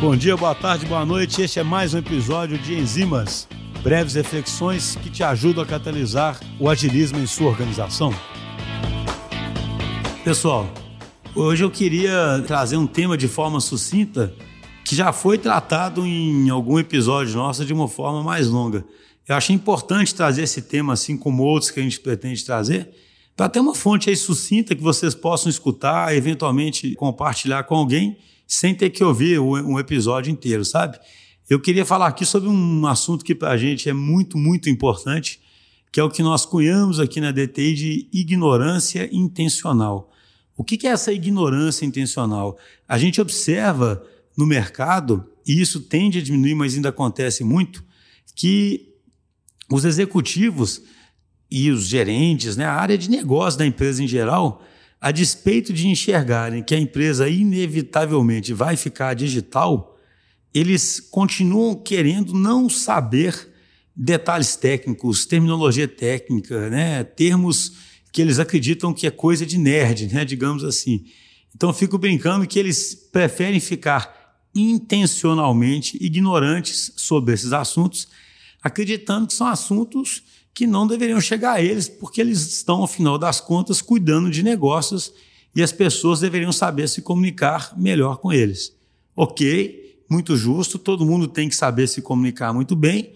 Bom dia, boa tarde, boa noite. Este é mais um episódio de Enzimas, breves reflexões que te ajudam a catalisar o agilismo em sua organização. Pessoal, hoje eu queria trazer um tema de forma sucinta que já foi tratado em algum episódio nosso de uma forma mais longa. Eu achei importante trazer esse tema, assim como outros que a gente pretende trazer, para ter uma fonte aí sucinta que vocês possam escutar, eventualmente compartilhar com alguém, sem ter que ouvir um episódio inteiro, sabe? Eu queria falar aqui sobre um assunto que para a gente é muito, muito importante, que é o que nós cunhamos aqui na DTI de ignorância intencional. O que é essa ignorância intencional? A gente observa no mercado, e isso tende a diminuir, mas ainda acontece muito, que os executivos e os gerentes, né, a área de negócio da empresa em geral, a despeito de enxergarem que a empresa inevitavelmente vai ficar digital, eles continuam querendo não saber detalhes técnicos, terminologia técnica, né, termos que eles acreditam que é coisa de nerd, né, digamos assim. Então eu fico brincando que eles preferem ficar intencionalmente ignorantes sobre esses assuntos, acreditando que são assuntos que não deveriam chegar a eles, porque eles estão, ao final das contas, cuidando de negócios e as pessoas deveriam saber se comunicar melhor com eles. Ok, muito justo, todo mundo tem que saber se comunicar muito bem,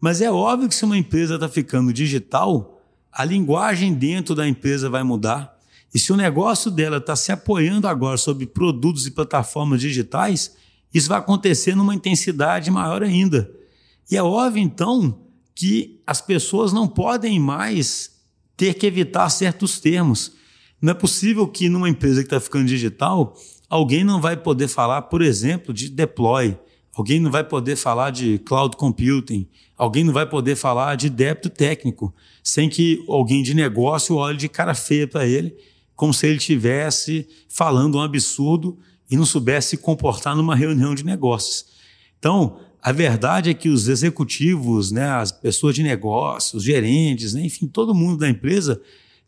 mas é óbvio que se uma empresa está ficando digital, a linguagem dentro da empresa vai mudar. E se o negócio dela está se apoiando agora sobre produtos e plataformas digitais, isso vai acontecer numa intensidade maior ainda. E é óbvio, então, que as pessoas não podem mais ter que evitar certos termos. Não é possível que numa empresa que está ficando digital, alguém não vai poder falar, por exemplo, de deploy, alguém não vai poder falar de cloud computing, alguém não vai poder falar de débito técnico, sem que alguém de negócio olhe de cara feia para ele, como se ele estivesse falando um absurdo e não soubesse se comportar numa reunião de negócios. Então, a verdade é que os executivos, né, as pessoas de negócios, os gerentes, né, enfim, todo mundo da empresa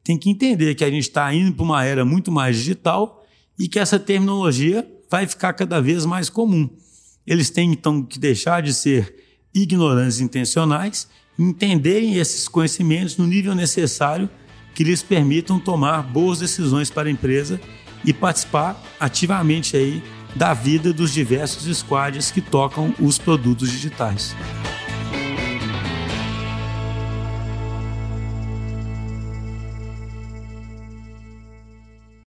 tem que entender que a gente está indo para uma era muito mais digital e que essa terminologia vai ficar cada vez mais comum. Eles têm então que deixar de ser ignorantes intencionais entenderem esses conhecimentos no nível necessário que lhes permitam tomar boas decisões para a empresa e participar ativamente aí da vida dos diversos squads que tocam os produtos digitais.